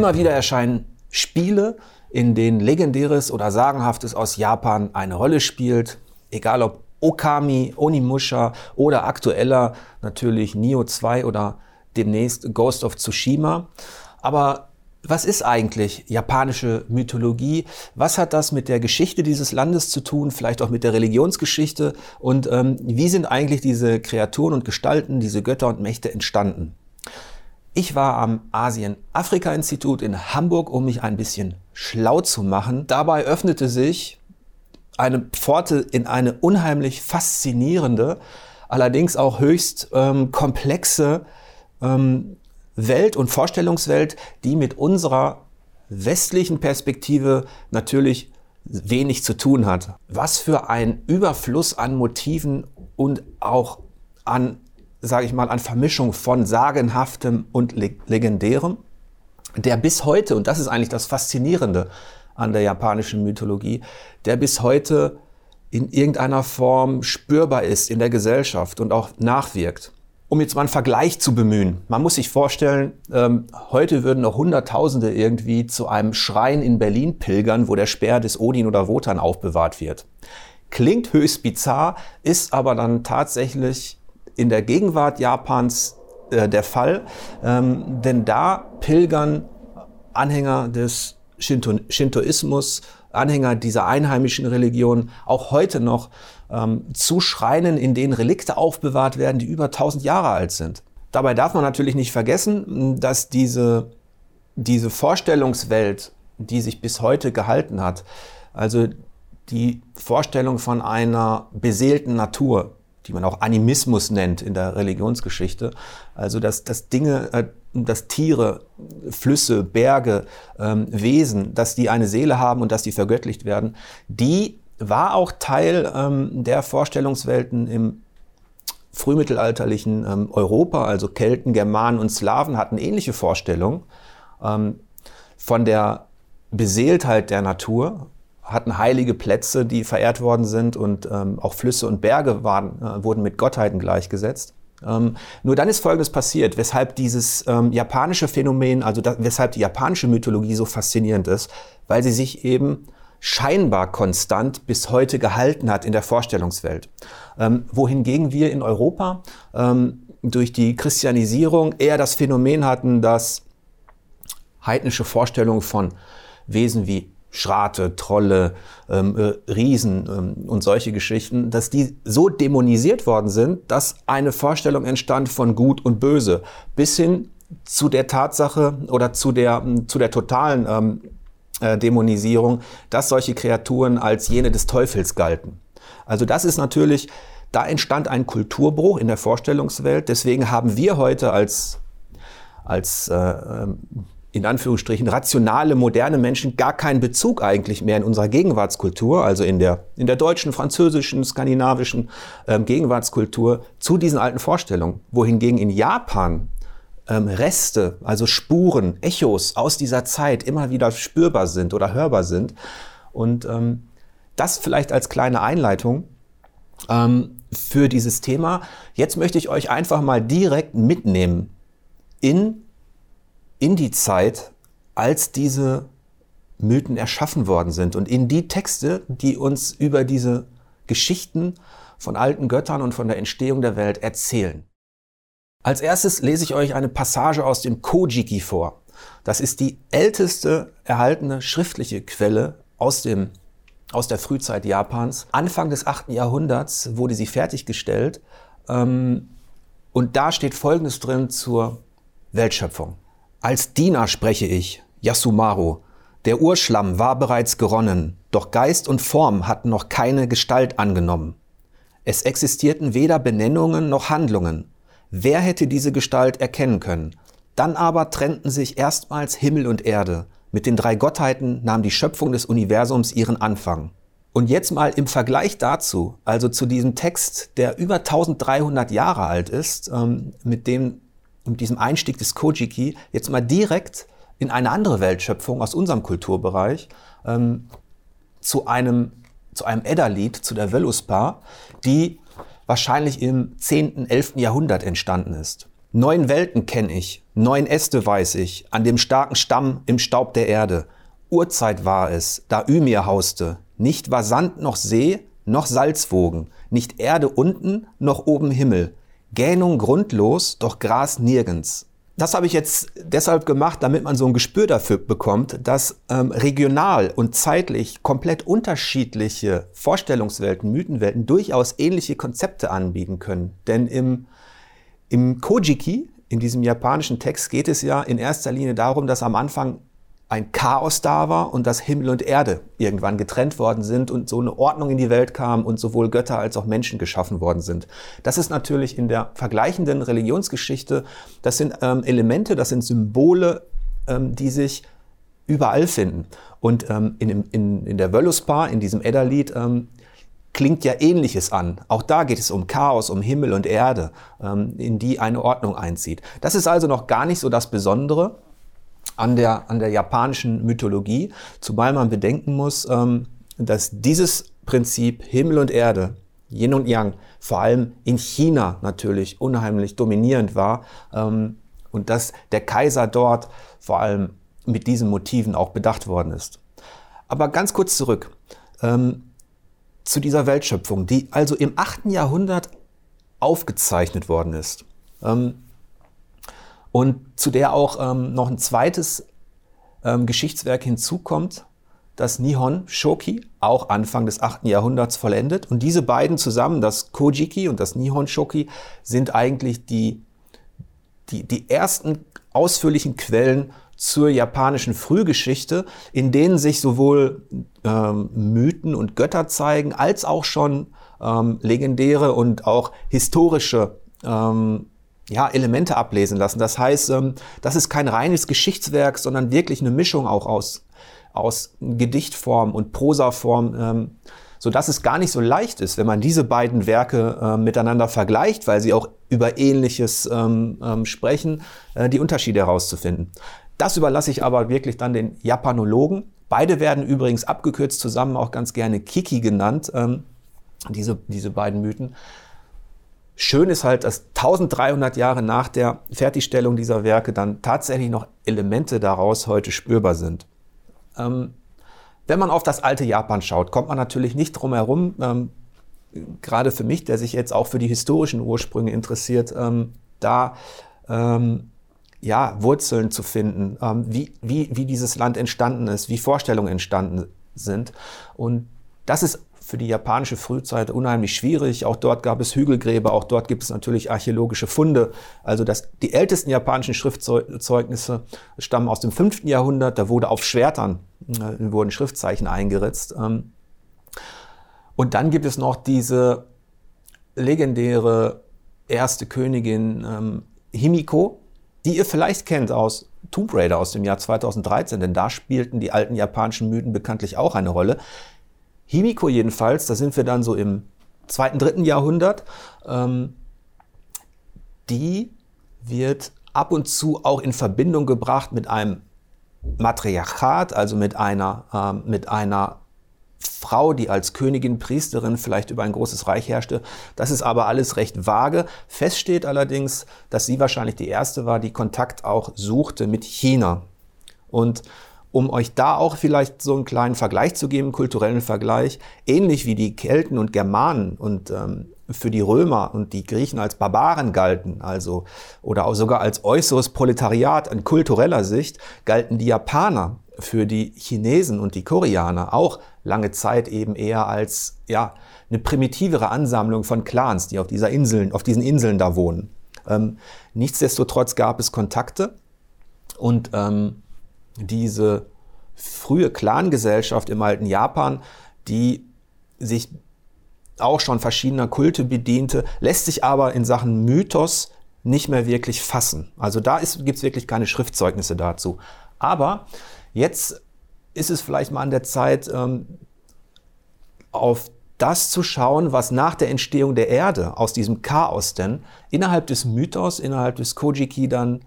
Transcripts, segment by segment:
Immer wieder erscheinen Spiele, in denen legendäres oder sagenhaftes aus Japan eine Rolle spielt, egal ob Okami, Onimusha oder aktueller natürlich Nio 2 oder demnächst Ghost of Tsushima. Aber was ist eigentlich japanische Mythologie? Was hat das mit der Geschichte dieses Landes zu tun? Vielleicht auch mit der Religionsgeschichte? Und ähm, wie sind eigentlich diese Kreaturen und Gestalten, diese Götter und Mächte entstanden? Ich war am Asien-Afrika-Institut in Hamburg, um mich ein bisschen schlau zu machen. Dabei öffnete sich eine Pforte in eine unheimlich faszinierende, allerdings auch höchst ähm, komplexe ähm, Welt und Vorstellungswelt, die mit unserer westlichen Perspektive natürlich wenig zu tun hat. Was für ein Überfluss an Motiven und auch an, sage ich mal, an Vermischung von sagenhaftem und legendärem, der bis heute, und das ist eigentlich das Faszinierende an der japanischen Mythologie, der bis heute in irgendeiner Form spürbar ist in der Gesellschaft und auch nachwirkt. Um jetzt mal einen Vergleich zu bemühen. Man muss sich vorstellen, ähm, heute würden noch Hunderttausende irgendwie zu einem Schrein in Berlin pilgern, wo der Speer des Odin oder Wotan aufbewahrt wird. Klingt höchst bizarr, ist aber dann tatsächlich in der Gegenwart Japans äh, der Fall, ähm, denn da pilgern Anhänger des Shinto Shintoismus, Anhänger dieser einheimischen Religion auch heute noch ähm, zu Schreinen, in denen Relikte aufbewahrt werden, die über 1000 Jahre alt sind. Dabei darf man natürlich nicht vergessen, dass diese, diese Vorstellungswelt, die sich bis heute gehalten hat, also die Vorstellung von einer beseelten Natur, die man auch Animismus nennt in der Religionsgeschichte, also dass, dass Dinge, äh, dass Tiere, Flüsse, Berge, ähm, Wesen, dass die eine Seele haben und dass die vergöttlicht werden, die war auch Teil ähm, der Vorstellungswelten im frühmittelalterlichen ähm, Europa, also Kelten, Germanen und Slawen hatten ähnliche Vorstellungen ähm, von der Beseeltheit der Natur, hatten heilige Plätze, die verehrt worden sind und ähm, auch Flüsse und Berge waren, äh, wurden mit Gottheiten gleichgesetzt. Ähm, nur dann ist Folgendes passiert, weshalb dieses ähm, japanische Phänomen, also da, weshalb die japanische Mythologie so faszinierend ist, weil sie sich eben scheinbar konstant bis heute gehalten hat in der Vorstellungswelt. Ähm, wohingegen wir in Europa ähm, durch die Christianisierung eher das Phänomen hatten, dass heidnische Vorstellungen von Wesen wie Schrate, Trolle, ähm, äh, Riesen ähm, und solche Geschichten, dass die so dämonisiert worden sind, dass eine Vorstellung entstand von Gut und Böse, bis hin zu der Tatsache oder zu der, zu der totalen ähm, äh, Dämonisierung, dass solche Kreaturen als jene des Teufels galten. Also das ist natürlich, da entstand ein Kulturbruch in der Vorstellungswelt. Deswegen haben wir heute als, als äh, ähm, in Anführungsstrichen rationale, moderne Menschen gar keinen Bezug eigentlich mehr in unserer Gegenwartskultur, also in der, in der deutschen, französischen, skandinavischen ähm, Gegenwartskultur zu diesen alten Vorstellungen. Wohingegen in Japan ähm, Reste, also Spuren, Echos aus dieser Zeit immer wieder spürbar sind oder hörbar sind. Und ähm, das vielleicht als kleine Einleitung ähm, für dieses Thema. Jetzt möchte ich euch einfach mal direkt mitnehmen in in die Zeit, als diese Mythen erschaffen worden sind und in die Texte, die uns über diese Geschichten von alten Göttern und von der Entstehung der Welt erzählen. Als erstes lese ich euch eine Passage aus dem Kojiki vor. Das ist die älteste erhaltene schriftliche Quelle aus, dem, aus der Frühzeit Japans. Anfang des 8. Jahrhunderts wurde sie fertiggestellt ähm, und da steht Folgendes drin zur Weltschöpfung. Als Diener spreche ich, Yasumaru. Der Urschlamm war bereits geronnen, doch Geist und Form hatten noch keine Gestalt angenommen. Es existierten weder Benennungen noch Handlungen. Wer hätte diese Gestalt erkennen können? Dann aber trennten sich erstmals Himmel und Erde. Mit den drei Gottheiten nahm die Schöpfung des Universums ihren Anfang. Und jetzt mal im Vergleich dazu, also zu diesem Text, der über 1300 Jahre alt ist, ähm, mit dem mit diesem Einstieg des Kojiki jetzt mal direkt in eine andere Weltschöpfung aus unserem Kulturbereich ähm, zu einem, zu einem Edda-Lied, zu der Veluspa, die wahrscheinlich im 10., 11. Jahrhundert entstanden ist. Neun Welten kenne ich, neun Äste weiß ich, an dem starken Stamm im Staub der Erde. Urzeit war es, da Ymir hauste. Nicht war Sand noch See, noch Salzwogen, nicht Erde unten, noch oben Himmel. Gähnung grundlos, doch Gras nirgends. Das habe ich jetzt deshalb gemacht, damit man so ein Gespür dafür bekommt, dass ähm, regional und zeitlich komplett unterschiedliche Vorstellungswelten, Mythenwelten durchaus ähnliche Konzepte anbieten können. Denn im, im Kojiki, in diesem japanischen Text, geht es ja in erster Linie darum, dass am Anfang ein Chaos da war und dass Himmel und Erde irgendwann getrennt worden sind und so eine Ordnung in die Welt kam und sowohl Götter als auch Menschen geschaffen worden sind. Das ist natürlich in der vergleichenden Religionsgeschichte, das sind ähm, Elemente, das sind Symbole, ähm, die sich überall finden. Und ähm, in, in, in der Völuspar, in diesem Edda-Lied, ähm, klingt ja ähnliches an. Auch da geht es um Chaos, um Himmel und Erde, ähm, in die eine Ordnung einzieht. Das ist also noch gar nicht so das Besondere an der, an der japanischen Mythologie, zumal man bedenken muss, ähm, dass dieses Prinzip Himmel und Erde, Yin und Yang, vor allem in China natürlich unheimlich dominierend war ähm, und dass der Kaiser dort vor allem mit diesen Motiven auch bedacht worden ist. Aber ganz kurz zurück ähm, zu dieser Weltschöpfung, die also im 8. Jahrhundert aufgezeichnet worden ist. Ähm, und zu der auch ähm, noch ein zweites ähm, Geschichtswerk hinzukommt, das Nihon Shoki, auch Anfang des 8. Jahrhunderts vollendet. Und diese beiden zusammen, das Kojiki und das Nihon Shoki, sind eigentlich die, die, die ersten ausführlichen Quellen zur japanischen Frühgeschichte, in denen sich sowohl ähm, Mythen und Götter zeigen, als auch schon ähm, legendäre und auch historische ähm, ja, Elemente ablesen lassen. Das heißt, ähm, das ist kein reines Geschichtswerk, sondern wirklich eine Mischung auch aus, aus Gedichtform und Prosaform, ähm, so dass es gar nicht so leicht ist, wenn man diese beiden Werke äh, miteinander vergleicht, weil sie auch über Ähnliches ähm, ähm, sprechen, äh, die Unterschiede herauszufinden. Das überlasse ich aber wirklich dann den Japanologen. Beide werden übrigens abgekürzt zusammen auch ganz gerne Kiki genannt, ähm, diese, diese beiden Mythen. Schön ist halt, dass 1300 Jahre nach der Fertigstellung dieser Werke dann tatsächlich noch Elemente daraus heute spürbar sind. Ähm, wenn man auf das alte Japan schaut, kommt man natürlich nicht drum herum, ähm, gerade für mich, der sich jetzt auch für die historischen Ursprünge interessiert, ähm, da ähm, ja, Wurzeln zu finden, ähm, wie, wie, wie dieses Land entstanden ist, wie Vorstellungen entstanden sind. Und das ist für die japanische Frühzeit unheimlich schwierig. Auch dort gab es Hügelgräber, auch dort gibt es natürlich archäologische Funde. Also das, die ältesten japanischen Schriftzeugnisse stammen aus dem 5. Jahrhundert. Da wurde auf Schwertern äh, wurden Schriftzeichen eingeritzt. Ähm, und dann gibt es noch diese legendäre erste Königin ähm, Himiko, die ihr vielleicht kennt aus Tomb Raider aus dem Jahr 2013, denn da spielten die alten japanischen Mythen bekanntlich auch eine Rolle. Himiko jedenfalls, da sind wir dann so im zweiten, dritten Jahrhundert, ähm, die wird ab und zu auch in Verbindung gebracht mit einem Matriarchat, also mit einer, ähm, mit einer Frau, die als Königin, Priesterin vielleicht über ein großes Reich herrschte. Das ist aber alles recht vage. Fest steht allerdings, dass sie wahrscheinlich die erste war, die Kontakt auch suchte mit China. Und um euch da auch vielleicht so einen kleinen Vergleich zu geben, kulturellen Vergleich, ähnlich wie die Kelten und Germanen und ähm, für die Römer und die Griechen als Barbaren galten, also oder auch sogar als äußeres Proletariat in kultureller Sicht, galten die Japaner für die Chinesen und die Koreaner auch lange Zeit eben eher als ja eine primitivere Ansammlung von Clans, die auf dieser Inseln, auf diesen Inseln da wohnen. Ähm, nichtsdestotrotz gab es Kontakte und ähm, diese frühe Clangesellschaft im alten Japan, die sich auch schon verschiedener Kulte bediente, lässt sich aber in Sachen Mythos nicht mehr wirklich fassen. Also da gibt es wirklich keine Schriftzeugnisse dazu. Aber jetzt ist es vielleicht mal an der Zeit, ähm, auf das zu schauen, was nach der Entstehung der Erde aus diesem Chaos denn innerhalb des Mythos, innerhalb des Kojiki dann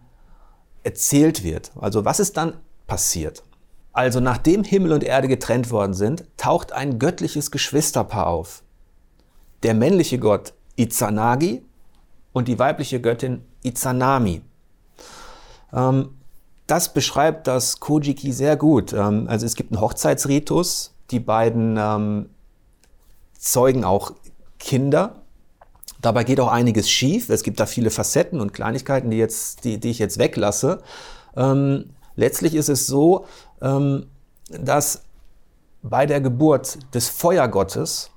erzählt wird. Also was ist dann passiert. Also nachdem Himmel und Erde getrennt worden sind, taucht ein göttliches Geschwisterpaar auf. Der männliche Gott Izanagi und die weibliche Göttin Izanami. Ähm, das beschreibt das Kojiki sehr gut. Ähm, also es gibt einen Hochzeitsritus. Die beiden ähm, zeugen auch Kinder. Dabei geht auch einiges schief. Es gibt da viele Facetten und Kleinigkeiten, die, jetzt, die, die ich jetzt weglasse. Ähm, letztlich ist es so, ähm, dass bei der Geburt des Feuergottes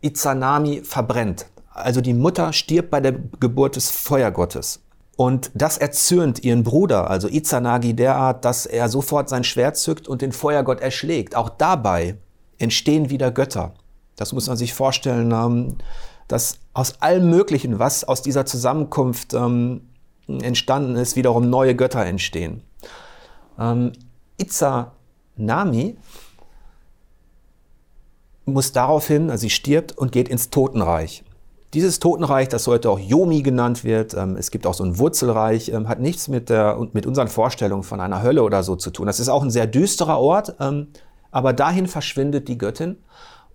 Izanami verbrennt. Also die Mutter stirbt bei der Geburt des Feuergottes. Und das erzürnt ihren Bruder, also Izanagi, derart, dass er sofort sein Schwert zückt und den Feuergott erschlägt. Auch dabei entstehen wieder Götter. Das muss man sich vorstellen, ähm, dass aus allem Möglichen, was aus dieser Zusammenkunft ähm, entstanden ist, wiederum neue Götter entstehen. Ähm, Izanami muss daraufhin, also sie stirbt und geht ins Totenreich. Dieses Totenreich, das heute auch Yomi genannt wird, ähm, es gibt auch so ein Wurzelreich, ähm, hat nichts mit, der, mit unseren Vorstellungen von einer Hölle oder so zu tun. Das ist auch ein sehr düsterer Ort, ähm, aber dahin verschwindet die Göttin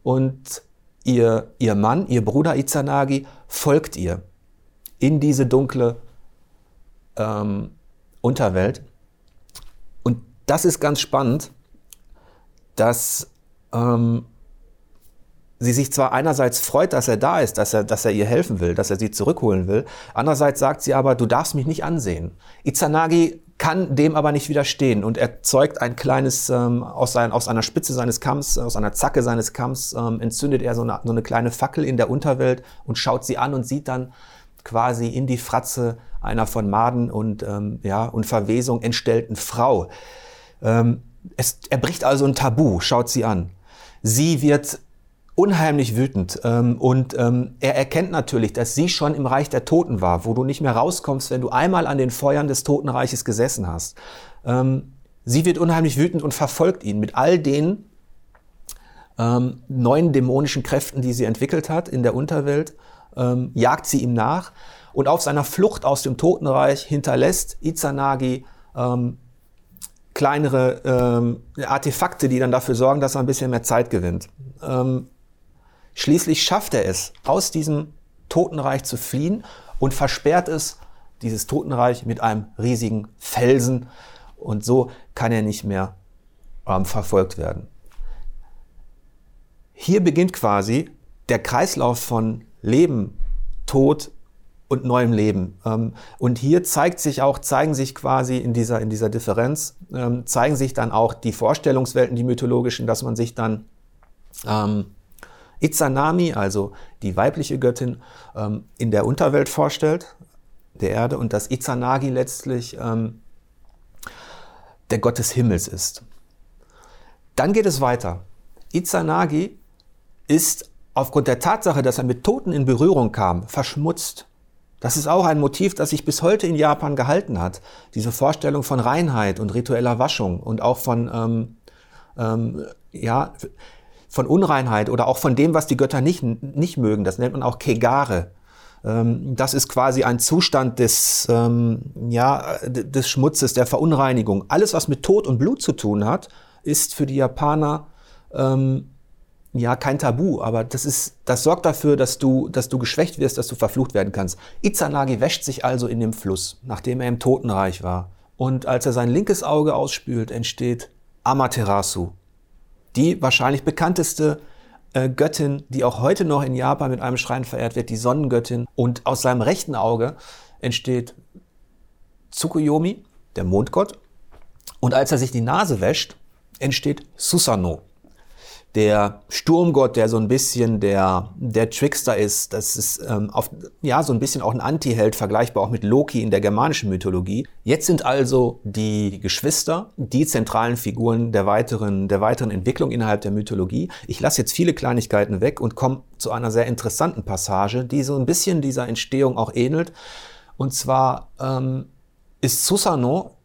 und ihr, ihr Mann, ihr Bruder Izanagi, folgt ihr in diese dunkle ähm, Unterwelt. Und das ist ganz spannend, dass ähm, sie sich zwar einerseits freut, dass er da ist, dass er, dass er ihr helfen will, dass er sie zurückholen will, andererseits sagt sie aber, du darfst mich nicht ansehen. Izanagi kann dem aber nicht widerstehen und er zeugt ein kleines, ähm, aus, sein, aus einer Spitze seines Kamms, aus einer Zacke seines Kamms, ähm, entzündet er so eine, so eine kleine Fackel in der Unterwelt und schaut sie an und sieht dann quasi in die Fratze einer von Maden und, ähm, ja, und Verwesung entstellten Frau. Ähm, es, er bricht also ein Tabu, schaut sie an. Sie wird unheimlich wütend. Ähm, und ähm, er erkennt natürlich, dass sie schon im Reich der Toten war, wo du nicht mehr rauskommst, wenn du einmal an den Feuern des Totenreiches gesessen hast. Ähm, sie wird unheimlich wütend und verfolgt ihn mit all den ähm, neuen dämonischen Kräften, die sie entwickelt hat in der Unterwelt, ähm, jagt sie ihm nach. Und auf seiner Flucht aus dem Totenreich hinterlässt Izanagi ähm, kleinere Artefakte, die dann dafür sorgen, dass er ein bisschen mehr Zeit gewinnt. Schließlich schafft er es, aus diesem Totenreich zu fliehen und versperrt es, dieses Totenreich, mit einem riesigen Felsen. Und so kann er nicht mehr ähm, verfolgt werden. Hier beginnt quasi der Kreislauf von Leben, Tod und neuem Leben. Ähm, und hier zeigt sich auch, zeigen sich quasi in dieser, in dieser Differenz, ähm, zeigen sich dann auch die Vorstellungswelten, die mythologischen, dass man sich dann ähm, Izanami, also die weibliche Göttin, ähm, in der Unterwelt vorstellt, der Erde, und dass Izanagi letztlich ähm, der Gott des Himmels ist. Dann geht es weiter. Izanagi ist aufgrund der Tatsache, dass er mit Toten in Berührung kam, verschmutzt. Das ist auch ein Motiv, das sich bis heute in Japan gehalten hat. Diese Vorstellung von Reinheit und ritueller Waschung und auch von, ähm, ähm, ja, von Unreinheit oder auch von dem, was die Götter nicht, nicht mögen. Das nennt man auch Kegare. Ähm, das ist quasi ein Zustand des, ähm, ja, des Schmutzes, der Verunreinigung. Alles, was mit Tod und Blut zu tun hat, ist für die Japaner ähm, ja kein Tabu, aber das ist, das sorgt dafür, dass du, dass du geschwächt wirst, dass du verflucht werden kannst. Izanagi wäscht sich also in dem Fluss, nachdem er im Totenreich war. Und als er sein linkes Auge ausspült, entsteht Amaterasu, die wahrscheinlich bekannteste äh, Göttin, die auch heute noch in Japan mit einem Schrein verehrt wird, die Sonnengöttin. Und aus seinem rechten Auge entsteht Tsukuyomi, der Mondgott. Und als er sich die Nase wäscht, entsteht Susano, der Sturmgott, der so ein bisschen der, der Trickster ist. Das ist ähm, auf, ja so ein bisschen auch ein Anti-Held, vergleichbar auch mit Loki in der germanischen Mythologie. Jetzt sind also die Geschwister die zentralen Figuren der weiteren, der weiteren Entwicklung innerhalb der Mythologie. Ich lasse jetzt viele Kleinigkeiten weg und komme zu einer sehr interessanten Passage, die so ein bisschen dieser Entstehung auch ähnelt. Und zwar ähm, ist Susano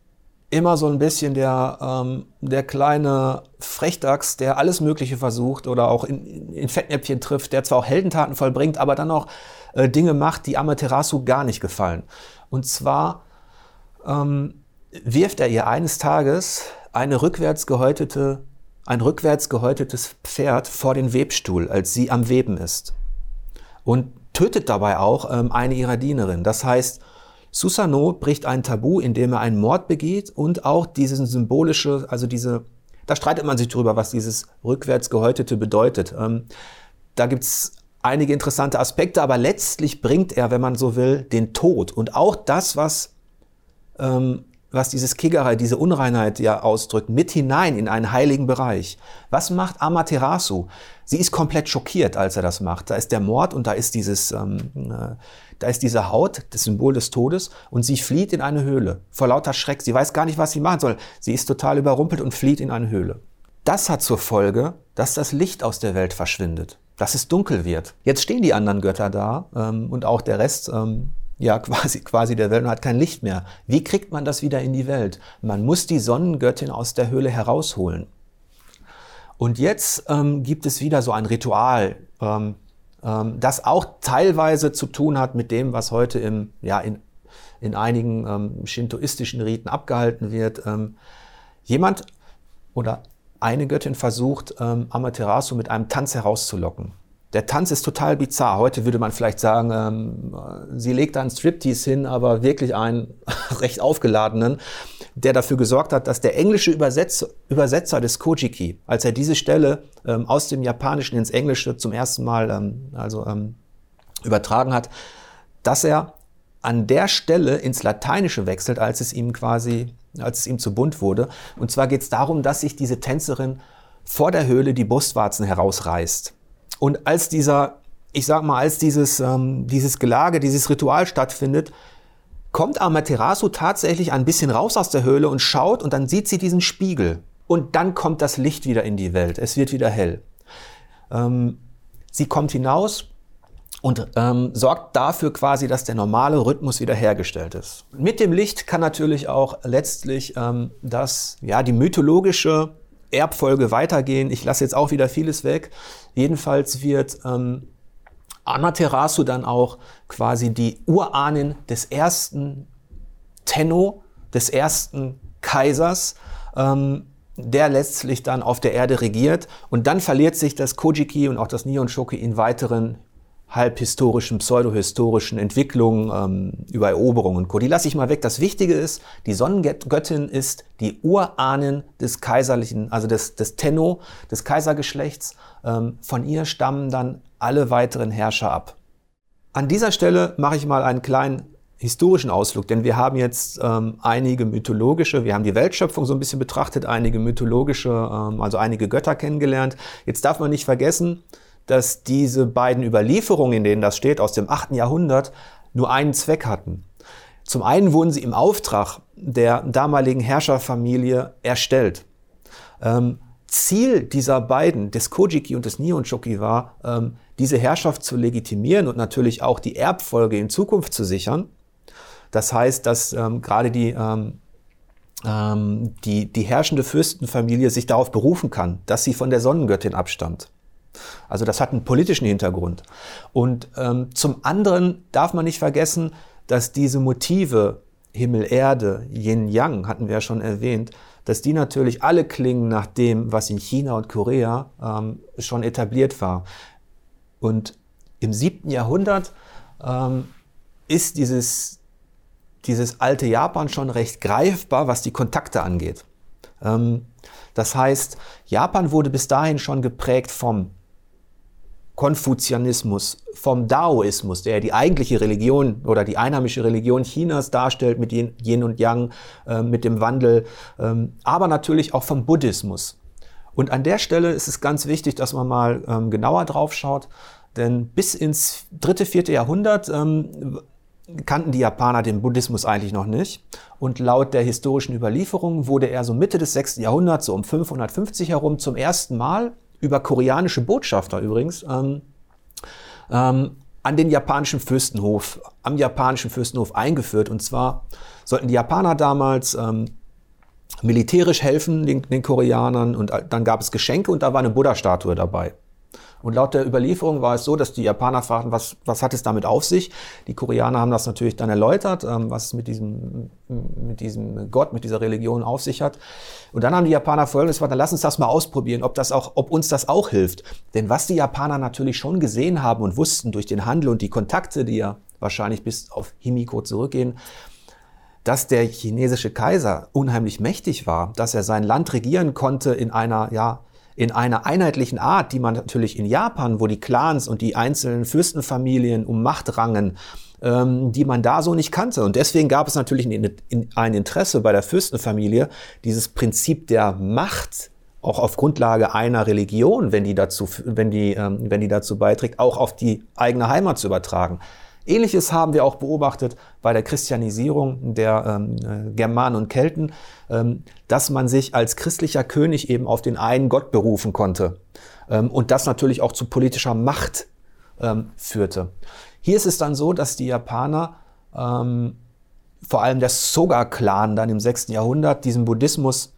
immer so ein bisschen der, ähm, der kleine Frechdachs, der alles Mögliche versucht oder auch in, in Fettnäpfchen trifft, der zwar auch Heldentaten vollbringt, aber dann auch äh, Dinge macht, die Amaterasu gar nicht gefallen. Und zwar ähm, wirft er ihr eines Tages eine rückwärts gehäutete, ein rückwärts gehäutetes Pferd vor den Webstuhl, als sie am Weben ist. Und tötet dabei auch ähm, eine ihrer Dienerinnen. Das heißt, Susanoo bricht ein Tabu, indem er einen Mord begeht und auch dieses symbolische, also diese, da streitet man sich drüber, was dieses rückwärts gehäutete bedeutet. Ähm, da gibt's einige interessante Aspekte, aber letztlich bringt er, wenn man so will, den Tod und auch das, was ähm, was dieses Kigerei, diese Unreinheit ja ausdrückt, mit hinein in einen heiligen Bereich. Was macht Amaterasu? Sie ist komplett schockiert, als er das macht. Da ist der Mord und da ist dieses, ähm, äh, da ist diese Haut, das Symbol des Todes, und sie flieht in eine Höhle vor lauter Schreck. Sie weiß gar nicht, was sie machen soll. Sie ist total überrumpelt und flieht in eine Höhle. Das hat zur Folge, dass das Licht aus der Welt verschwindet, dass es dunkel wird. Jetzt stehen die anderen Götter da ähm, und auch der Rest ähm, ja quasi, quasi der Welt und hat kein Licht mehr. Wie kriegt man das wieder in die Welt? Man muss die Sonnengöttin aus der Höhle herausholen. Und jetzt ähm, gibt es wieder so ein Ritual, ähm, ähm, das auch teilweise zu tun hat mit dem, was heute im, ja, in, in einigen ähm, shintoistischen Riten abgehalten wird. Ähm, jemand oder eine Göttin versucht, ähm, Amaterasu mit einem Tanz herauszulocken. Der Tanz ist total bizarr. Heute würde man vielleicht sagen, ähm, sie legt einen Striptease hin, aber wirklich einen recht aufgeladenen, der dafür gesorgt hat, dass der englische Übersetzer, Übersetzer des Kojiki, als er diese Stelle ähm, aus dem Japanischen ins Englische zum ersten Mal ähm, also, ähm, übertragen hat, dass er an der Stelle ins Lateinische wechselt, als es ihm quasi, als es ihm zu bunt wurde. Und zwar geht es darum, dass sich diese Tänzerin vor der Höhle die Brustwarzen herausreißt. Und als dieser, ich sag mal, als dieses, ähm, dieses Gelage, dieses Ritual stattfindet, kommt Amaterasu tatsächlich ein bisschen raus aus der Höhle und schaut und dann sieht sie diesen Spiegel. Und dann kommt das Licht wieder in die Welt. Es wird wieder hell. Ähm, sie kommt hinaus und ähm, sorgt dafür quasi, dass der normale Rhythmus wiederhergestellt ist. Mit dem Licht kann natürlich auch letztlich ähm, das, ja, die mythologische Erbfolge weitergehen. Ich lasse jetzt auch wieder vieles weg. Jedenfalls wird ähm, Amaterasu dann auch quasi die Urahnen des ersten Tenno, des ersten Kaisers, ähm, der letztlich dann auf der Erde regiert. Und dann verliert sich das Kojiki und auch das Nihon Shoki in weiteren halbhistorischen, pseudohistorischen Entwicklungen ähm, über Eroberungen und Co. Die lasse ich mal weg. Das Wichtige ist, die Sonnengöttin ist die Urahnen des kaiserlichen, also des, des Tenno, des Kaisergeschlechts. Ähm, von ihr stammen dann alle weiteren Herrscher ab. An dieser Stelle mache ich mal einen kleinen historischen Ausflug, denn wir haben jetzt ähm, einige mythologische, wir haben die Weltschöpfung so ein bisschen betrachtet, einige mythologische, ähm, also einige Götter kennengelernt. Jetzt darf man nicht vergessen, dass diese beiden Überlieferungen, in denen das steht, aus dem 8. Jahrhundert, nur einen Zweck hatten. Zum einen wurden sie im Auftrag der damaligen Herrscherfamilie erstellt. Ähm, Ziel dieser beiden, des Kojiki und des Nihonshoki, war, ähm, diese Herrschaft zu legitimieren und natürlich auch die Erbfolge in Zukunft zu sichern. Das heißt, dass ähm, gerade die, ähm, ähm die, die herrschende Fürstenfamilie sich darauf berufen kann, dass sie von der Sonnengöttin abstammt. Also das hat einen politischen Hintergrund. Und ähm, zum anderen darf man nicht vergessen, dass diese Motive Himmel, Erde, Yin, Yang, hatten wir ja schon erwähnt, dass die natürlich alle klingen nach dem, was in China und Korea ähm, schon etabliert war. Und im siebten Jahrhundert ähm, ist dieses, dieses alte Japan schon recht greifbar, was die Kontakte angeht. Ähm, das heißt, Japan wurde bis dahin schon geprägt vom Konfuzianismus, vom Daoismus, der die eigentliche Religion oder die einheimische Religion Chinas darstellt mit Yin und Yang, äh, mit dem Wandel, ähm, aber natürlich auch vom Buddhismus. Und an der Stelle ist es ganz wichtig, dass man mal ähm, genauer drauf schaut, denn bis ins dritte, vierte Jahrhundert ähm, kannten die Japaner den Buddhismus eigentlich noch nicht. Und laut der historischen Überlieferung wurde er so Mitte des sechsten Jahrhunderts, so um 550 herum, zum ersten Mal über koreanische Botschafter übrigens, ähm, ähm, an den japanischen Fürstenhof, am japanischen Fürstenhof eingeführt. Und zwar sollten die Japaner damals ähm, militärisch helfen, den, den, Koreanern, und dann gab es Geschenke und da war eine Buddha-Statue dabei. Und laut der Überlieferung war es so, dass die Japaner fragten, was, was hat es damit auf sich? Die Koreaner haben das natürlich dann erläutert, ähm, was es mit diesem, mit diesem Gott, mit dieser Religion auf sich hat. Und dann haben die Japaner folgendes gesagt, dann lass uns das mal ausprobieren, ob, das auch, ob uns das auch hilft. Denn was die Japaner natürlich schon gesehen haben und wussten durch den Handel und die Kontakte, die ja wahrscheinlich bis auf Himiko zurückgehen, dass der chinesische Kaiser unheimlich mächtig war, dass er sein Land regieren konnte in einer, ja, in einer einheitlichen Art, die man natürlich in Japan, wo die Clans und die einzelnen Fürstenfamilien um Macht rangen, ähm, die man da so nicht kannte. Und deswegen gab es natürlich ein Interesse bei der Fürstenfamilie, dieses Prinzip der Macht auch auf Grundlage einer Religion, wenn die dazu, wenn die, ähm, wenn die dazu beiträgt, auch auf die eigene Heimat zu übertragen. Ähnliches haben wir auch beobachtet bei der Christianisierung der ähm, äh, Germanen und Kelten, ähm, dass man sich als christlicher König eben auf den einen Gott berufen konnte ähm, und das natürlich auch zu politischer Macht ähm, führte. Hier ist es dann so, dass die Japaner, ähm, vor allem der Soga-Clan dann im 6. Jahrhundert, diesen Buddhismus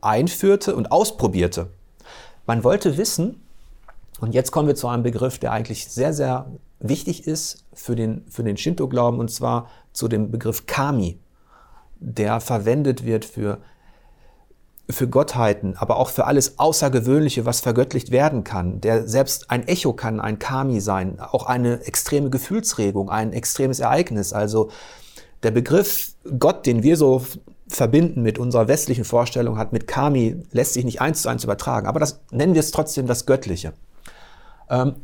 einführte und ausprobierte. Man wollte wissen, und jetzt kommen wir zu einem Begriff, der eigentlich sehr, sehr wichtig ist für den, für den Shinto-Glauben, und zwar zu dem Begriff Kami, der verwendet wird für, für Gottheiten, aber auch für alles Außergewöhnliche, was vergöttlicht werden kann. Der selbst ein Echo kann ein Kami sein, auch eine extreme Gefühlsregung, ein extremes Ereignis. Also der Begriff Gott, den wir so verbinden mit unserer westlichen Vorstellung, hat mit Kami, lässt sich nicht eins zu eins übertragen. Aber das nennen wir es trotzdem das Göttliche. Ähm,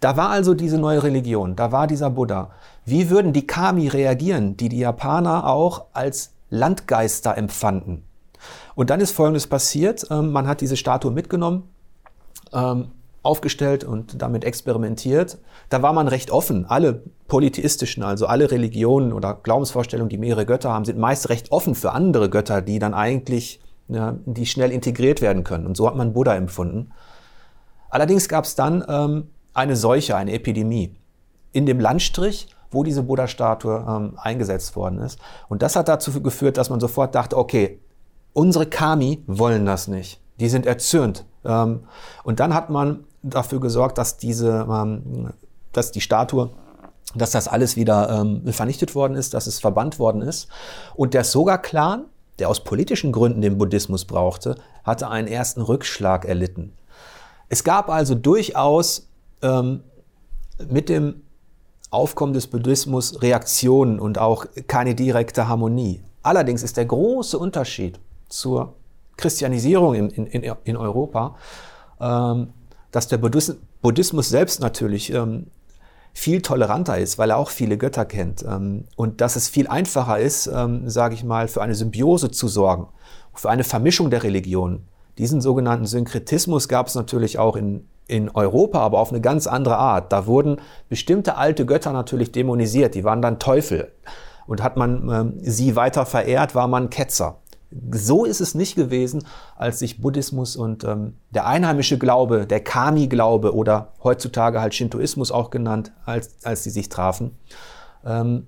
da war also diese neue Religion, da war dieser Buddha. Wie würden die Kami reagieren, die die Japaner auch als Landgeister empfanden? Und dann ist Folgendes passiert. Ähm, man hat diese Statue mitgenommen, ähm, aufgestellt und damit experimentiert. Da war man recht offen. Alle polytheistischen, also alle Religionen oder Glaubensvorstellungen, die mehrere Götter haben, sind meist recht offen für andere Götter, die dann eigentlich, ja, die schnell integriert werden können. Und so hat man Buddha empfunden. Allerdings gab es dann ähm, eine Seuche, eine Epidemie in dem Landstrich, wo diese Buddha-Statue ähm, eingesetzt worden ist. Und das hat dazu geführt, dass man sofort dachte, okay, unsere Kami wollen das nicht. Die sind erzürnt. Ähm, und dann hat man dafür gesorgt, dass diese, ähm, dass die Statue dass das alles wieder ähm, vernichtet worden ist, dass es verbannt worden ist. Und der Soga-Clan, der aus politischen Gründen den Buddhismus brauchte, hatte einen ersten Rückschlag erlitten. Es gab also durchaus ähm, mit dem Aufkommen des Buddhismus Reaktionen und auch keine direkte Harmonie. Allerdings ist der große Unterschied zur Christianisierung in, in, in Europa, ähm, dass der Buddhismus selbst natürlich ähm, viel toleranter ist, weil er auch viele Götter kennt ähm, und dass es viel einfacher ist, ähm, sage ich mal, für eine Symbiose zu sorgen, für eine Vermischung der Religionen. Diesen sogenannten Synkretismus gab es natürlich auch in, in Europa, aber auf eine ganz andere Art. Da wurden bestimmte alte Götter natürlich dämonisiert, die waren dann Teufel. Und hat man ähm, sie weiter verehrt, war man Ketzer. So ist es nicht gewesen, als sich Buddhismus und ähm, der einheimische Glaube, der Kami-Glaube oder heutzutage halt Shintoismus auch genannt, als, als sie sich trafen. Ähm,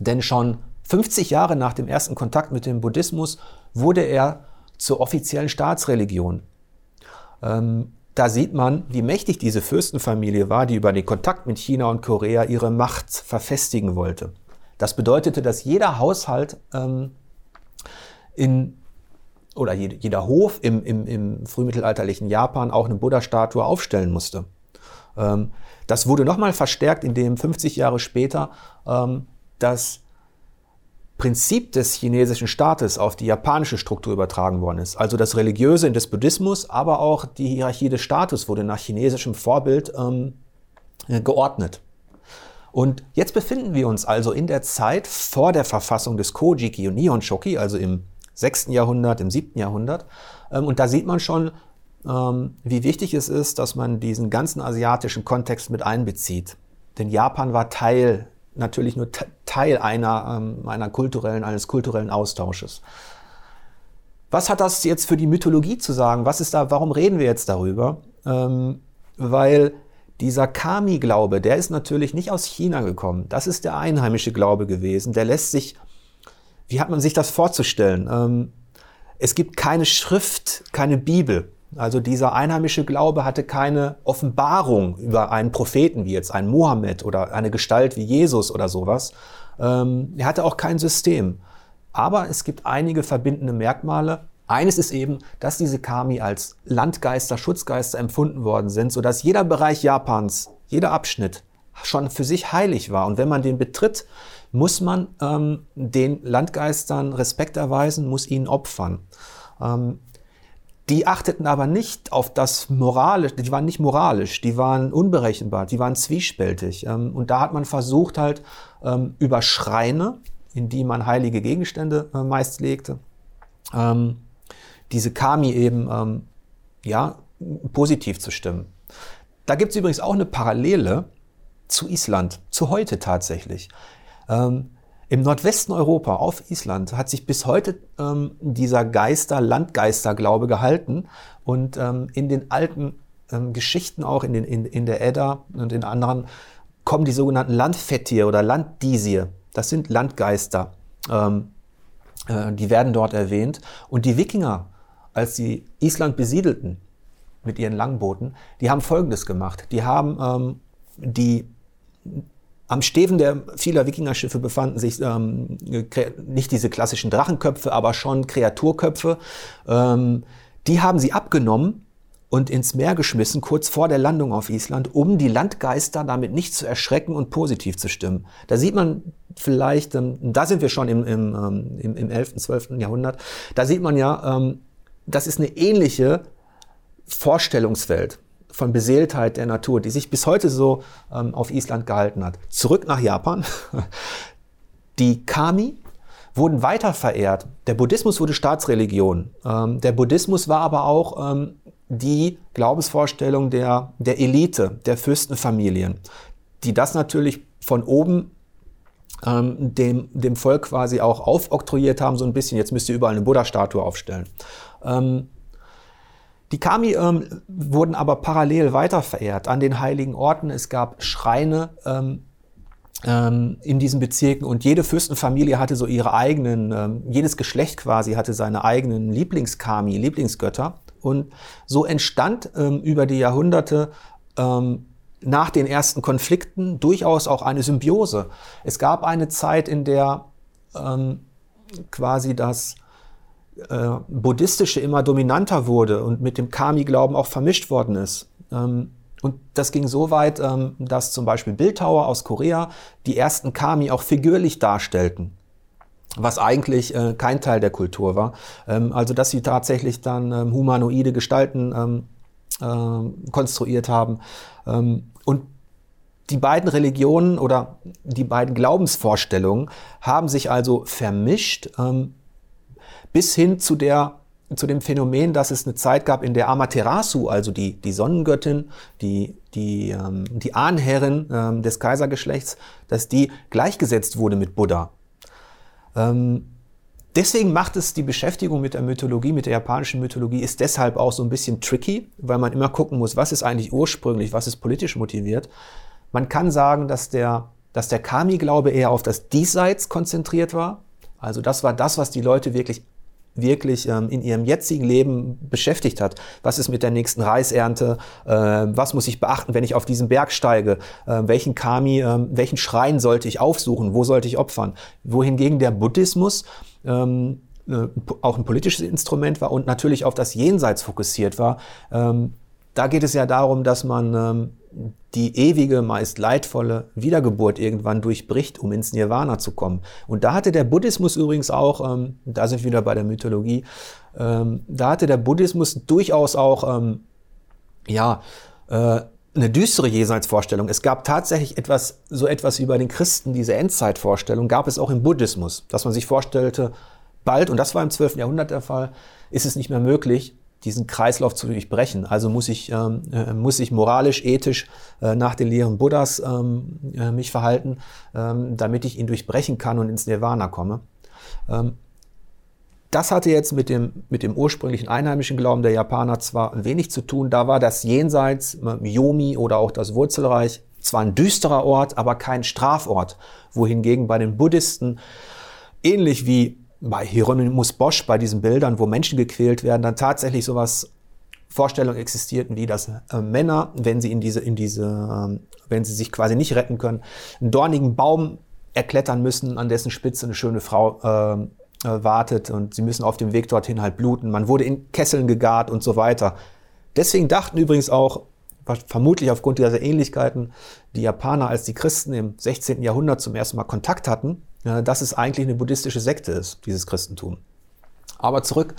denn schon 50 Jahre nach dem ersten Kontakt mit dem Buddhismus wurde er zur offiziellen Staatsreligion. Ähm, da sieht man, wie mächtig diese Fürstenfamilie war, die über den Kontakt mit China und Korea ihre Macht verfestigen wollte. Das bedeutete, dass jeder Haushalt ähm, in oder jeder Hof im, im, im frühmittelalterlichen Japan auch eine Buddha-Statue aufstellen musste. Ähm, das wurde nochmal verstärkt, indem 50 Jahre später ähm, das Prinzip des chinesischen Staates auf die japanische Struktur übertragen worden ist. Also das Religiöse in des Buddhismus, aber auch die Hierarchie des Staates wurde nach chinesischem Vorbild ähm, äh, geordnet. Und jetzt befinden wir uns also in der Zeit vor der Verfassung des Kojiki und Nihonshoki, also im 6. Jahrhundert, im 7. Jahrhundert. Ähm, und da sieht man schon, ähm, wie wichtig es ist, dass man diesen ganzen asiatischen Kontext mit einbezieht. Denn Japan war Teil natürlich nur Teil einer, ähm, einer kulturellen, eines kulturellen Austausches. Was hat das jetzt für die Mythologie zu sagen? Was ist da, warum reden wir jetzt darüber? Ähm, weil dieser Kami-Glaube, der ist natürlich nicht aus China gekommen. Das ist der einheimische Glaube gewesen. Der lässt sich, wie hat man sich das vorzustellen? Ähm, es gibt keine Schrift, keine Bibel, Also dieser einheimische Glaube hatte keine Offenbarung über einen Propheten wie jetzt ein Mohammed oder eine Gestalt wie Jesus oder sowas. Ähm, er hatte auch kein System. Aber es gibt einige verbindende Merkmale. Eines ist eben, dass diese Kami als Landgeister, Schutzgeister empfunden worden sind, sodass jeder Bereich Japans, jeder Abschnitt schon für sich heilig war. Und wenn man den betritt, muss man ähm, den Landgeistern Respekt erweisen, muss ihnen opfern. Ähm, die achteten aber nicht auf das moralisch, die waren nicht moralisch, die waren unberechenbar, die waren zwiespältig. Ähm, und da hat man versucht halt ähm, über Schreine, in die man heilige Gegenstände äh, meist legte, ähm, diese Kami eben ja, positiv zu stimmen. Da gibt es übrigens auch eine Parallele zu Island, zu heute tatsächlich. Im Nordwesten Europa, auf Island, hat sich bis heute ähm, dieser Geister, Landgeisterglaube gehalten. Und ähm, in den alten ähm, Geschichten, auch in, den, in, in der Edda und in anderen, kommen die sogenannten Landfettier oder Landdisier. Das sind Landgeister. Ähm, äh, die werden dort erwähnt. Und die Wikinger, als sie Island besiedelten mit ihren Langbooten, die haben Folgendes gemacht. Die haben ähm, die am Steven der vieler Wikingerschiffe befanden sich ähm, nicht diese klassischen Drachenköpfe, aber schon Kreaturköpfe. Ähm, die haben sie abgenommen und ins Meer geschmissen, kurz vor der Landung auf Island, um die Landgeister damit nicht zu erschrecken und positiv zu stimmen. Da sieht man vielleicht, ähm, da sind wir schon im, im, ähm, im, im 11., 12. Jahrhundert, da sieht man ja, ähm, das ist eine ähnliche Vorstellungswelt von Beseeltheit der Natur, die sich bis heute so ähm, auf Island gehalten hat. Zurück nach Japan. Die Kami wurden weiter verehrt. Der Buddhismus wurde Staatsreligion. Ähm, der Buddhismus war aber auch ähm, die Glaubensvorstellung der, der Elite, der Fürstenfamilien, die das natürlich von oben ähm, dem, dem Volk quasi auch aufoktroyiert haben, so ein bisschen, jetzt müsst ihr überall eine Buddha-Statue aufstellen. Ähm, die Kami ähm, wurden aber parallel weiter verehrt an den heiligen Orten. Es gab Schreine ähm, ähm, in diesen Bezirken und jede Fürstenfamilie hatte so ihre eigenen, ähm, jedes Geschlecht quasi hatte seine eigenen Lieblingskami, Lieblingsgötter. Und so entstand ähm, über die Jahrhunderte ähm, nach den ersten Konflikten durchaus auch eine Symbiose. Es gab eine Zeit, in der quasi das äh, buddhistische immer dominanter wurde und mit dem Kami-Glauben auch vermischt worden ist. Ähm, und das ging so weit, ähm, dass zum Beispiel Bildhauer aus Korea die ersten Kami auch figürlich darstellten was eigentlich äh, kein Teil der Kultur war. Ähm, also dass sie tatsächlich dann ähm, humanoide Gestalten ähm, äh, konstruiert haben. Ähm, und die beiden Religionen oder die beiden Glaubensvorstellungen haben sich also vermischt. Bis hin zu der zu dem Phänomen, dass es eine Zeit gab, in der Amaterasu, also die, die Sonnengöttin, die, die, ähm, die Ahnherrin ähm, des Kaisergeschlechts, dass die gleichgesetzt wurde mit Buddha. Ähm, deswegen macht es die Beschäftigung mit der Mythologie, mit der japanischen Mythologie, ist deshalb auch so ein bisschen tricky, weil man immer gucken muss, was ist eigentlich ursprünglich, was ist politisch motiviert. Man kann sagen, dass der, dass der Kami-Glaube eher auf das Diesseits konzentriert war. Also das war das, was die Leute wirklich wirklich ähm, in ihrem jetzigen Leben beschäftigt hat. Was ist mit der nächsten Reisernte? Äh, was muss ich beachten, wenn ich auf diesen Berg steige? Äh, welchen Kami, äh, welchen Schrein sollte ich aufsuchen? Wo sollte ich opfern? Wohingegen der Buddhismus ähm, äh, auch ein politisches Instrument war und natürlich auf das Jenseits fokussiert war. Ähm, da geht es ja darum, dass man ähm, die ewige, meist leidvolle Wiedergeburt irgendwann durchbricht, um ins Nirvana zu kommen. Und da hatte der Buddhismus übrigens auch, ähm, da sind wir wieder bei der Mythologie, ähm, da hatte der Buddhismus durchaus auch, ähm, ja, äh, eine düstere Jenseitsvorstellung. Es gab tatsächlich etwas, so etwas wie bei den Christen, diese Endzeitvorstellung, gab es auch im Buddhismus, dass man sich vorstellte, bald, und das war im 12. Jahrhundert der Fall, ist es nicht mehr möglich, diesen Kreislauf zu durchbrechen. Also muss ich, ähm, äh, muss ich moralisch, ethisch äh, nach den Lehren Buddhas ähm, äh, mich verhalten, ähm, damit ich ihn durchbrechen kann und ins Nirvana komme. Ähm, das hatte jetzt mit dem, mit dem ursprünglichen einheimischen Glauben der Japaner zwar wenig zu tun, da war das Jenseits, äh, Yomi oder auch das Wurzelreich, zwar ein düsterer Ort, aber kein Strafort, wohingegen bei den Buddhisten ähnlich wie bei Hieronymus Bosch, bei diesen Bildern, wo Menschen gequält werden, dann tatsächlich sowas Vorstellungen existierten, wie dass äh, Männer, wenn sie in diese, in diese, äh, wenn sie sich quasi nicht retten können, einen dornigen Baum erklettern müssen, an dessen Spitze eine schöne Frau äh, äh, wartet und sie müssen auf dem Weg dorthin halt bluten. Man wurde in Kesseln gegart und so weiter. Deswegen dachten übrigens auch, vermutlich aufgrund dieser Ähnlichkeiten, die Japaner als die Christen im 16. Jahrhundert zum ersten Mal Kontakt hatten, äh, dass es eigentlich eine buddhistische Sekte ist, dieses Christentum. Aber zurück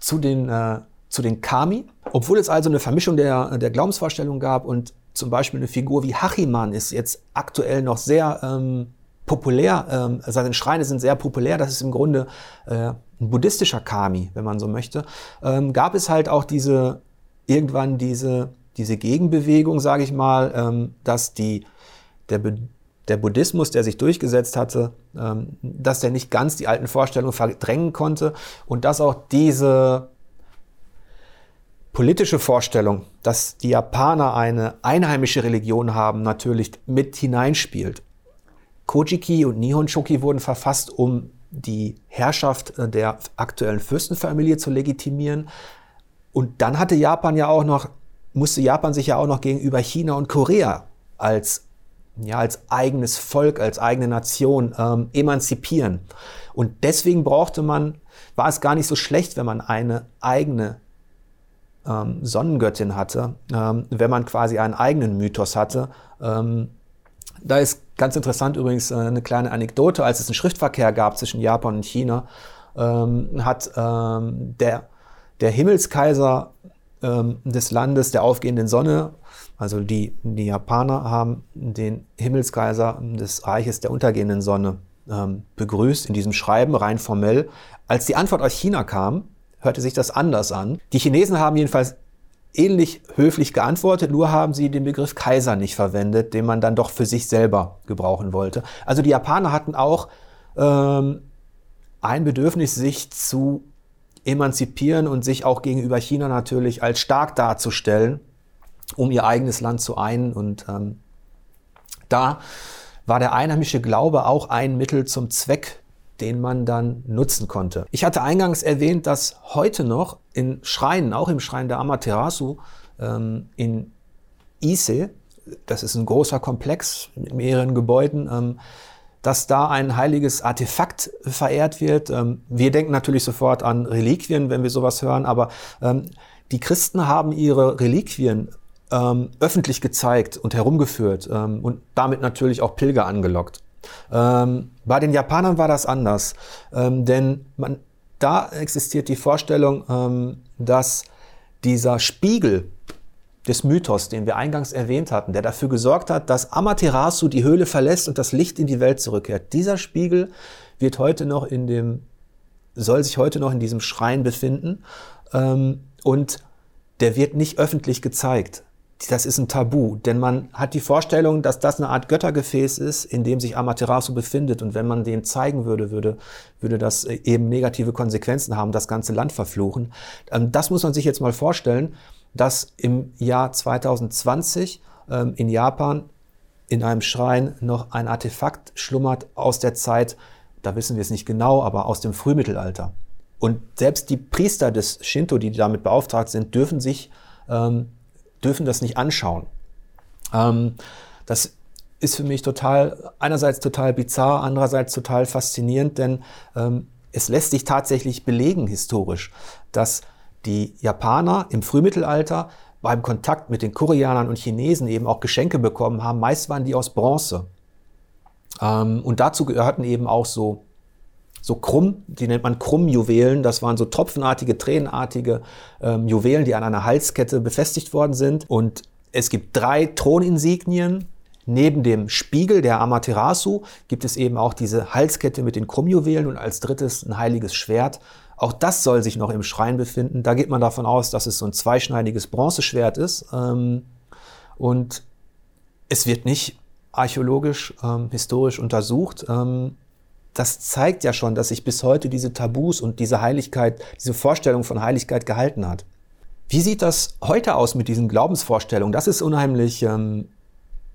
zu den, äh, zu den Kami. Obwohl es also eine Vermischung der, der Glaubensvorstellungen gab und zum Beispiel eine Figur wie Hachiman ist jetzt aktuell noch sehr ähm, populär, ähm, seine Schreine sind sehr populär, das ist im Grunde äh, ein buddhistischer Kami, wenn man so möchte, ähm, gab es halt auch diese, irgendwann diese, diese Gegenbewegung, sage ich mal, ähm, dass die, der, der Buddhismus, der sich durchgesetzt hatte, ähm, dass der nicht ganz die alten Vorstellungen verdrängen konnte und dass auch diese politische Vorstellung, dass die Japaner eine einheimische Religion haben, natürlich mit hineinspielt. Kojiki und Nihonshoki wurden verfasst, um die Herrschaft äh, der aktuellen Fürstenfamilie zu legitimieren. Und dann hatte Japan ja auch noch, musste Japan sich ja auch noch gegenüber China und Korea als, ja, als eigenes Volk, als eigene Nation ähm, emanzipieren. Und deswegen brauchte man, war es gar nicht so schlecht, wenn man eine eigene ähm, Sonnengöttin hatte, ähm, wenn man quasi einen eigenen Mythos hatte. Ähm, da ist ganz interessant übrigens äh, eine kleine Anekdote, als es einen Schriftverkehr gab zwischen Japan und China, ähm, hat ähm, der, der Himmelskaiser ähm, des Landes der aufgehenden Sonne, also die, die Japaner haben den Himmelskaiser des Reiches der untergehenden Sonne begrüßt in diesem Schreiben, rein formell. Als die Antwort aus China kam, hörte sich das anders an. Die Chinesen haben jedenfalls ähnlich höflich geantwortet, nur haben sie den Begriff Kaiser nicht verwendet, den man dann doch für sich selber gebrauchen wollte. Also die Japaner hatten auch ähm, ein Bedürfnis, sich zu emanzipieren und sich auch gegenüber China natürlich als stark darzustellen, um ihr eigenes Land zu einen. Und ähm, da war der einheimische Glaube auch ein Mittel zum Zweck den man dann nutzen konnte. Ich hatte eingangs erwähnt, dass heute noch in Schreinen, auch im Schrein der Amaterasu ähm, in Ise, das ist ein großer Komplex mit mehreren Gebäuden, ähm, dass da ein heiliges Artefakt verehrt wird. Ähm, wir denken natürlich sofort an Reliquien, wenn wir sowas hören, aber ähm, die Christen haben ihre Reliquien ähm, öffentlich gezeigt und herumgeführt und damit natürlich auch Pilger angelockt. Bei den Japanern war das anders, denn man, da existiert die Vorstellung, dass dieser Spiegel des Mythos, den wir eingangs erwähnt hatten, der dafür gesorgt hat, dass Amaterasu die Höhle verlässt und das Licht in die Welt zurückkehrt. Dieser Spiegel wird heute noch in dem, soll sich heute noch in diesem Schrein befinden ähm, und der wird nicht öffentlich gezeigt das ist ein Tabu, denn man hat die Vorstellung, dass das eine Art Göttergefäß ist, in dem sich Amaterasu befindet. Und wenn man den zeigen würde, würde, würde das äh, eben negative Konsequenzen haben, das ganze Land verfluchen. Ähm, das muss man sich jetzt mal vorstellen, dass im Jahr 2020 ähm, in Japan in einem Schrein noch ein Artefakt schlummert aus der Zeit, da wissen wir es nicht genau, aber aus dem Frühmittelalter. Und selbst die Priester des Shinto, die damit beauftragt sind, dürfen sich ähm, dürfen das nicht anschauen. Ähm, das ist für mich total, einerseits total bizarr, andererseits total faszinierend, denn ähm, es lässt sich tatsächlich belegen historisch, dass die Japaner im Frühmittelalter beim Kontakt mit den Koreanern und Chinesen eben auch Geschenke bekommen haben. Meist waren die aus Bronze. Ähm, und dazu gehörten eben auch so so krumm, die nennt man Krummjuwelen. Das waren so tropfenartige, tränenartige ähm, Juwelen, die an einer Halskette befestigt worden sind. Und es gibt drei Throninsignien. Neben dem Spiegel der Amaterasu gibt es eben auch diese Halskette mit den Krummjuwelen und als drittes ein heiliges Schwert. Auch das soll sich noch im Schrein befinden. Da geht man davon aus, dass es so ein zweischneidiges Bronzeschwert ist. Ähm, und es wird nicht archäologisch, ähm, historisch untersucht. Ähm, das zeigt ja schon, dass sich bis heute diese Tabus und diese Heiligkeit, diese Vorstellung von Heiligkeit gehalten hat. Wie sieht das heute aus mit diesen Glaubensvorstellungen? Das ist unheimlich ähm,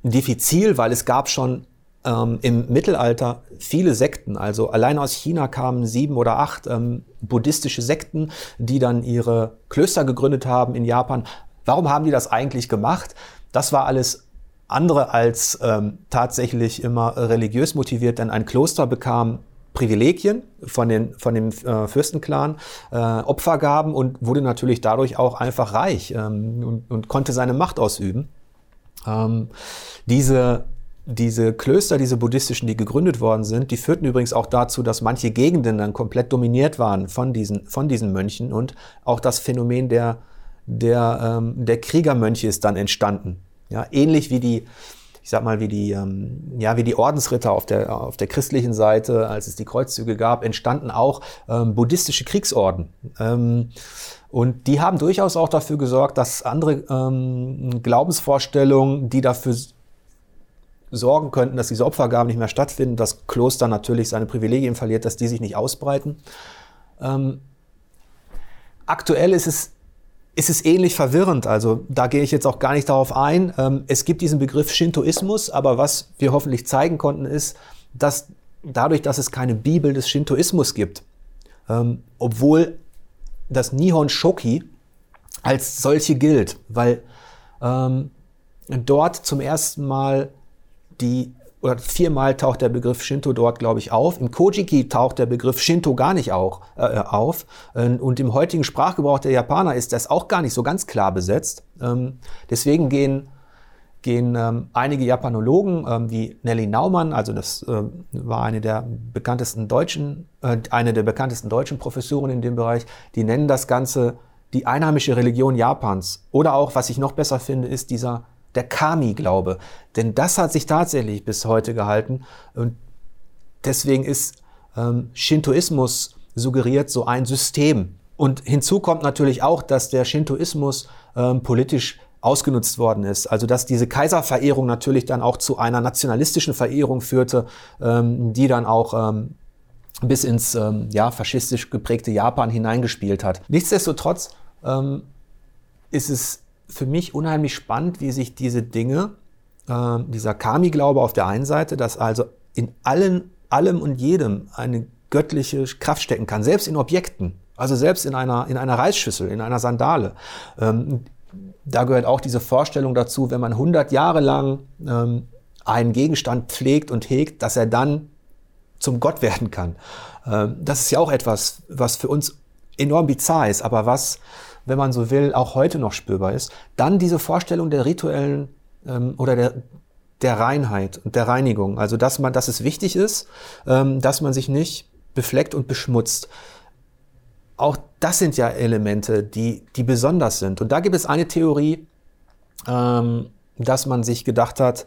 diffizil, weil es gab schon ähm, im Mittelalter viele Sekten. Also allein aus China kamen sieben oder acht ähm, buddhistische Sekten, die dann ihre Klöster gegründet haben in Japan. Warum haben die das eigentlich gemacht? Das war alles andere als ähm, tatsächlich immer religiös motiviert, denn ein Kloster bekam Privilegien von, den, von dem äh, Fürstenclan, äh, Opfergaben und wurde natürlich dadurch auch einfach reich ähm, und, und, konnte seine Macht ausüben. Ähm, diese diese Klöster, diese buddhistischen, die gegründet worden sind, die führten übrigens auch dazu, dass manche Gegenden dann komplett dominiert waren von diesen, von diesen Mönchen und auch das Phänomen der, der, ähm, der Kriegermönche ist dann entstanden. Ja, ähnlich wie die, ich sag mal, wie die, ähm, ja, wie die Ordensritter auf der, auf der christlichen Seite, als es die Kreuzzüge gab, entstanden auch ähm, buddhistische Kriegsorden. Ähm, und die haben durchaus auch dafür gesorgt, dass andere ähm, Glaubensvorstellungen, die dafür sorgen könnten, dass diese Opfergaben nicht mehr stattfinden, das Kloster natürlich seine Privilegien verliert, dass die sich nicht ausbreiten. Ähm, aktuell ist es, ist es ähnlich verwirrend, also da gehe ich jetzt auch gar nicht darauf ein. Ähm, es gibt diesen Begriff Shintoismus, aber was wir hoffentlich zeigen konnten, ist, dass dadurch, dass es keine Bibel des Shintoismus gibt, ähm, obwohl das Nihon Shoki als solche gilt, weil ähm, dort zum ersten Mal die oder viermal taucht der Begriff Shinto dort, glaube ich, auf. Im Kojiki taucht der Begriff Shinto gar nicht auch, äh, auf. Und im heutigen Sprachgebrauch der Japaner ist das auch gar nicht so ganz klar besetzt. Ähm, deswegen gehen, gehen ähm, einige Japanologen ähm, wie Nelly Naumann, also das äh, war eine der bekanntesten deutschen, äh, eine der bekanntesten deutschen Professoren in dem Bereich, die nennen das Ganze die einheimische Religion Japans. Oder auch, was ich noch besser finde, ist dieser der Kami-Glaube. Denn das hat sich tatsächlich bis heute gehalten. Und deswegen ist ähm, Shintoismus suggeriert so ein System. Und hinzu kommt natürlich auch, dass der Shintoismus ähm, politisch ausgenutzt worden ist. Also dass diese Kaiserverehrung natürlich dann auch zu einer nationalistischen Verehrung führte, ähm, die dann auch ähm, bis ins ähm, ja, faschistisch geprägte Japan hineingespielt hat. Nichtsdestotrotz ähm, ist es für mich unheimlich spannend, wie sich diese Dinge, äh, dieser Kami-Glaube auf der einen Seite, dass also in allen, allem und jedem eine göttliche Kraft stecken kann, selbst in Objekten, also selbst in einer, in einer Reisschüssel, in einer Sandale. Ähm, da gehört auch diese Vorstellung dazu, wenn man 100 Jahre lang ähm, einen Gegenstand pflegt und hegt, dass er dann zum Gott werden kann. Ähm, das ist ja auch etwas, was für uns enorm bizarr ist, aber was wenn man so will, auch heute noch spürbar ist, dann diese Vorstellung der rituellen ähm, oder der, der Reinheit und der Reinigung. Also, dass man, dass es wichtig ist, ähm, dass man sich nicht befleckt und beschmutzt. Auch das sind ja Elemente, die, die besonders sind. Und da gibt es eine Theorie, ähm, dass man sich gedacht hat,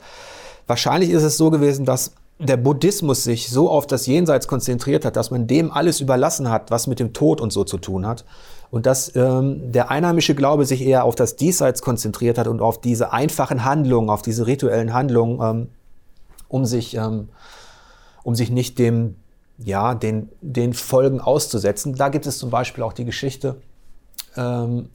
wahrscheinlich ist es so gewesen, dass der Buddhismus sich so auf das Jenseits konzentriert hat, dass man dem alles überlassen hat, was mit dem Tod und so zu tun hat. Und dass ähm, der einheimische Glaube sich eher auf das Diesseits konzentriert hat und auf diese einfachen Handlungen, auf diese rituellen Handlungen, ähm, um sich, ähm, um sich nicht dem, ja, den, den Folgen auszusetzen. Da gibt es zum Beispiel auch die Geschichte ähm,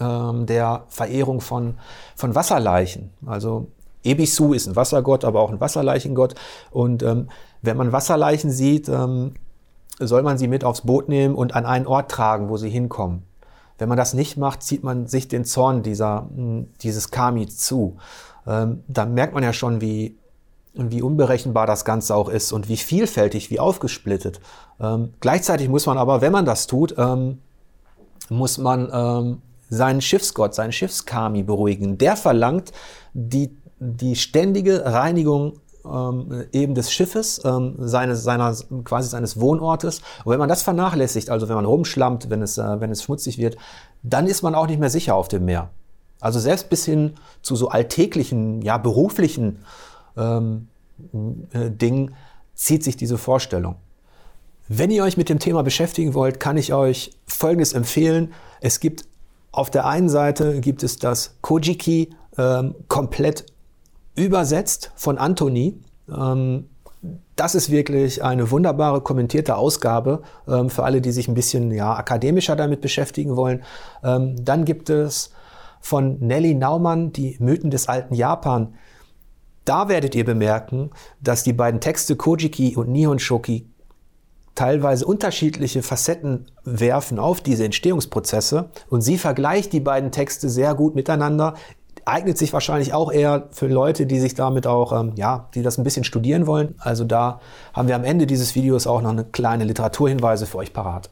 ähm, der Verehrung von, von Wasserleichen. Also Ebisu ist ein Wassergott, aber auch ein Wasserleichengott. Und ähm, wenn man Wasserleichen sieht, ähm, soll man sie mit aufs Boot nehmen und an einen Ort tragen, wo sie hinkommen. Wenn man das nicht macht, zieht man sich den Zorn dieser, hm, dieses Kami zu. Ähm, da merkt man ja schon, wie, wie unberechenbar das Ganze auch ist und wie vielfältig, wie aufgesplittet. Ähm, gleichzeitig muss man aber, wenn man das tut, ähm, muss man ähm, seinen Schiffsgott, seinen Schiffskami beruhigen. Der verlangt die die ständige Reinigung ähm, eben des Schiffes, ähm, seines, seiner, quasi seines Wohnortes. Und wenn man das vernachlässigt, also wenn man rumschlammt, wenn es, äh, wenn es schmutzig wird, dann ist man auch nicht mehr sicher auf dem Meer. Also selbst bis hin zu so alltäglichen, ja, beruflichen ähm, äh, Dingen zieht sich diese Vorstellung. Wenn ihr euch mit dem Thema beschäftigen wollt, kann ich euch Folgendes empfehlen. Es gibt auf der einen Seite gibt es das Kojiki ähm, komplett übersetzt von Anthony. Ähm, das ist wirklich eine wunderbare kommentierte Ausgabe ähm, für alle, die sich ein bisschen ja, akademischer damit beschäftigen wollen. Ähm, dann gibt es von Nelly Naumann die Mythen des alten Japan. Da werdet ihr bemerken, dass die beiden Texte Kojiki und Nihon Shoki teilweise unterschiedliche Facetten werfen auf diese Entstehungsprozesse und sie vergleicht die beiden Texte sehr gut miteinander. Eignet sich wahrscheinlich auch eher für Leute, die sich damit auch, ähm, ja, die das ein bisschen studieren wollen. Also da haben wir am Ende dieses Videos auch noch eine kleine Literaturhinweise für euch parat.